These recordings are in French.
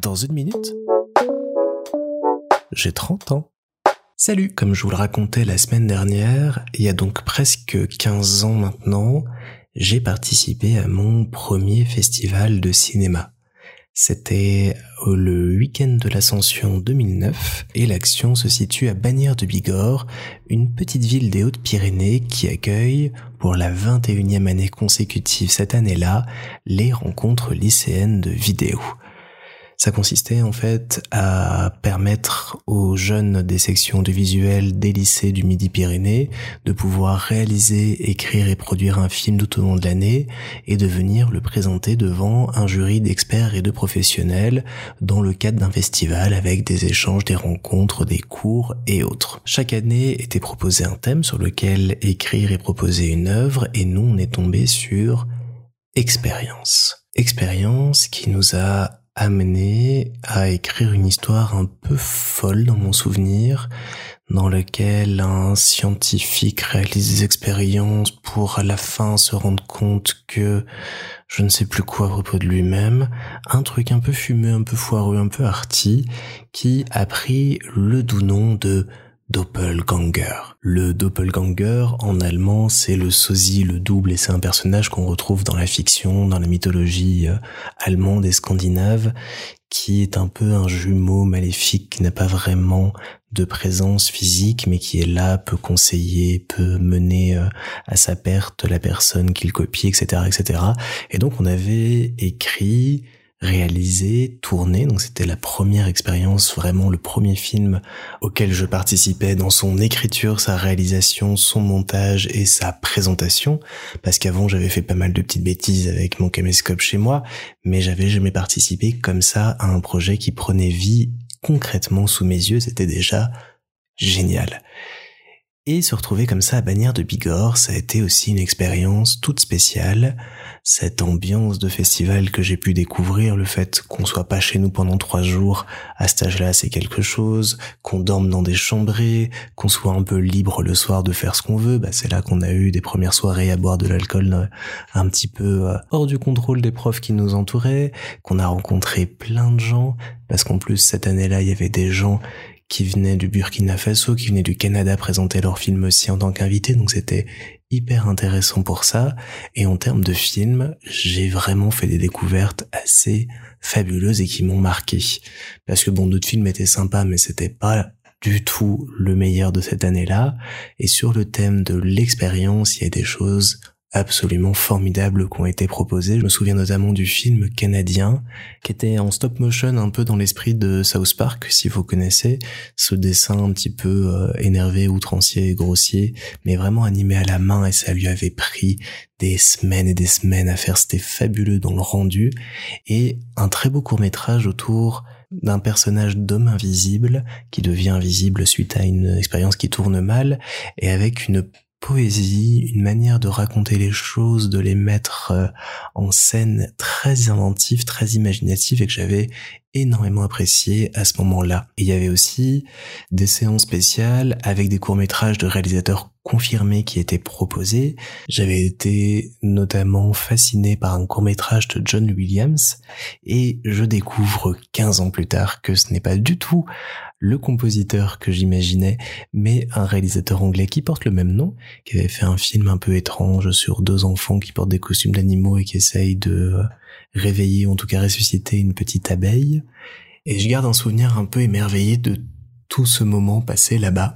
Dans une minute, j'ai 30 ans. Salut Comme je vous le racontais la semaine dernière, il y a donc presque 15 ans maintenant, j'ai participé à mon premier festival de cinéma. C'était le week-end de l'Ascension 2009 et l'action se situe à Bagnères de Bigorre, une petite ville des Hautes-Pyrénées qui accueille pour la 21e année consécutive cette année-là les rencontres lycéennes de vidéo. Ça consistait en fait à permettre aux jeunes des sections de visuel des lycées du Midi-Pyrénées de pouvoir réaliser, écrire et produire un film tout au long de l'année et de venir le présenter devant un jury d'experts et de professionnels dans le cadre d'un festival avec des échanges, des rencontres, des cours et autres. Chaque année était proposé un thème sur lequel écrire et proposer une œuvre et nous on est tombé sur expérience. Expérience qui nous a amené à écrire une histoire un peu folle dans mon souvenir, dans lequel un scientifique réalise des expériences pour à la fin se rendre compte que je ne sais plus quoi à propos de lui-même, un truc un peu fumé, un peu foireux, un peu arty, qui a pris le doux nom de Doppelganger. Le Doppelganger, en allemand, c'est le sosie, le double, et c'est un personnage qu'on retrouve dans la fiction, dans la mythologie euh, allemande et scandinave, qui est un peu un jumeau maléfique qui n'a pas vraiment de présence physique, mais qui est là, peut conseiller, peut mener euh, à sa perte la personne qu'il copie, etc., etc. Et donc on avait écrit réalisé, tourné. Donc c'était la première expérience, vraiment le premier film auquel je participais dans son écriture, sa réalisation, son montage et sa présentation. Parce qu'avant j'avais fait pas mal de petites bêtises avec mon caméscope chez moi, mais j'avais jamais participé comme ça à un projet qui prenait vie concrètement sous mes yeux. C'était déjà génial. Et se retrouver comme ça à Bagnères de Bigorre, ça a été aussi une expérience toute spéciale. Cette ambiance de festival que j'ai pu découvrir, le fait qu'on soit pas chez nous pendant trois jours, à cet âge-là, c'est quelque chose. Qu'on dorme dans des chambrées, qu'on soit un peu libre le soir de faire ce qu'on veut, bah c'est là qu'on a eu des premières soirées à boire de l'alcool euh, un petit peu euh, hors du contrôle des profs qui nous entouraient, qu'on a rencontré plein de gens, parce qu'en plus cette année-là, il y avait des gens qui venaient du Burkina Faso, qui venaient du Canada présenter leurs films aussi en tant qu'invités, donc c'était hyper intéressant pour ça. Et en termes de films, j'ai vraiment fait des découvertes assez fabuleuses et qui m'ont marqué. Parce que bon, d'autres films étaient sympas, mais c'était pas du tout le meilleur de cette année-là. Et sur le thème de l'expérience, il y a des choses absolument formidables qui ont été proposés. Je me souviens notamment du film canadien qui était en stop motion un peu dans l'esprit de South Park, si vous connaissez, ce dessin un petit peu euh, énervé, outrancier, grossier, mais vraiment animé à la main et ça lui avait pris des semaines et des semaines à faire. C'était fabuleux dans le rendu et un très beau court métrage autour d'un personnage d'homme invisible qui devient invisible suite à une expérience qui tourne mal et avec une poésie, une manière de raconter les choses, de les mettre euh, en scène très inventive, très imaginative et que j'avais énormément apprécié à ce moment-là. il y avait aussi des séances spéciales avec des courts-métrages de réalisateurs confirmés qui étaient proposés. J'avais été notamment fasciné par un court-métrage de John Williams et je découvre 15 ans plus tard que ce n'est pas du tout le compositeur que j'imaginais, mais un réalisateur anglais qui porte le même nom, qui avait fait un film un peu étrange sur deux enfants qui portent des costumes d'animaux et qui essayent de réveiller, en tout cas ressusciter une petite abeille. Et je garde un souvenir un peu émerveillé de tout ce moment passé là-bas.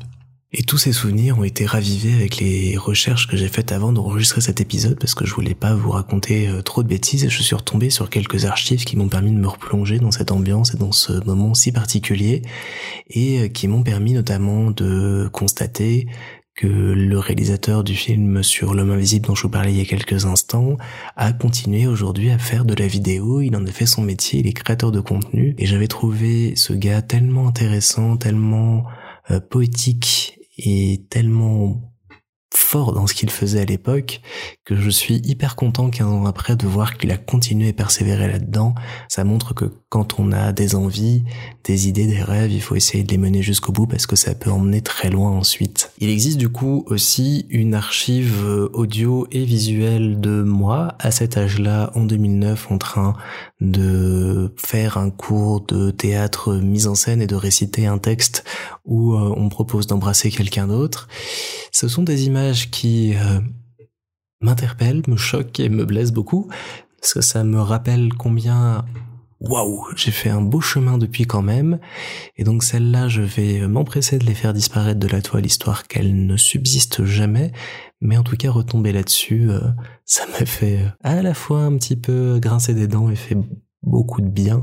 Et tous ces souvenirs ont été ravivés avec les recherches que j'ai faites avant d'enregistrer cet épisode parce que je voulais pas vous raconter euh, trop de bêtises et je suis retombé sur quelques archives qui m'ont permis de me replonger dans cette ambiance et dans ce moment si particulier et euh, qui m'ont permis notamment de constater que le réalisateur du film sur l'homme invisible dont je vous parlais il y a quelques instants a continué aujourd'hui à faire de la vidéo, il en a fait son métier, il est créateur de contenu et j'avais trouvé ce gars tellement intéressant, tellement euh, poétique et tellement fort dans ce qu'il faisait à l'époque que je suis hyper content 15 ans après de voir qu'il a continué à persévérer là-dedans. Ça montre que quand on a des envies, des idées, des rêves, il faut essayer de les mener jusqu'au bout parce que ça peut emmener très loin ensuite. Il existe du coup aussi une archive audio et visuelle de moi à cet âge-là en 2009 en train de faire un cours de théâtre mise en scène et de réciter un texte où euh, on propose d'embrasser quelqu'un d'autre. Ce sont des images qui euh, m'interpellent, me choquent et me blessent beaucoup, parce que ça me rappelle combien waouh, j'ai fait un beau chemin depuis quand même. Et donc celles-là, je vais m'empresser de les faire disparaître de la toile, histoire qu'elles ne subsistent jamais. Mais en tout cas, retomber là-dessus, euh, ça m'a fait à la fois un petit peu grincer des dents et fait beaucoup de bien,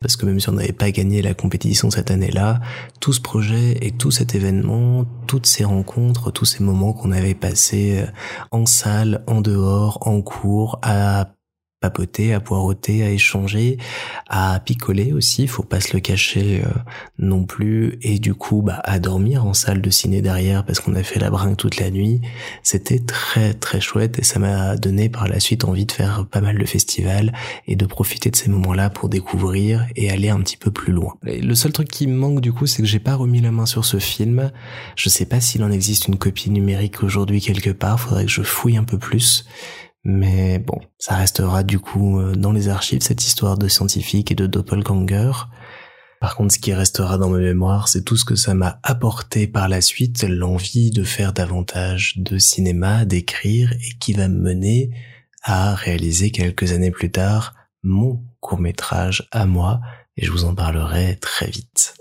parce que même si on n'avait pas gagné la compétition cette année-là, tout ce projet et tout cet événement, toutes ces rencontres, tous ces moments qu'on avait passés euh, en salle, en dehors, en cours, à papoter, à poireauter, à échanger, à picoler aussi, faut pas se le cacher euh, non plus, et du coup bah à dormir en salle de ciné derrière parce qu'on a fait la brinque toute la nuit. C'était très très chouette et ça m'a donné par la suite envie de faire pas mal de festivals et de profiter de ces moments-là pour découvrir et aller un petit peu plus loin. le seul truc qui me manque du coup, c'est que j'ai pas remis la main sur ce film. Je sais pas s'il en existe une copie numérique aujourd'hui quelque part, faudrait que je fouille un peu plus. Mais bon, ça restera du coup euh, dans les archives cette histoire de scientifique et de doppelganger. Par contre, ce qui restera dans ma mémoire, c'est tout ce que ça m'a apporté par la suite, l'envie de faire davantage de cinéma, d'écrire, et qui va me mener à réaliser quelques années plus tard mon court métrage à moi, et je vous en parlerai très vite.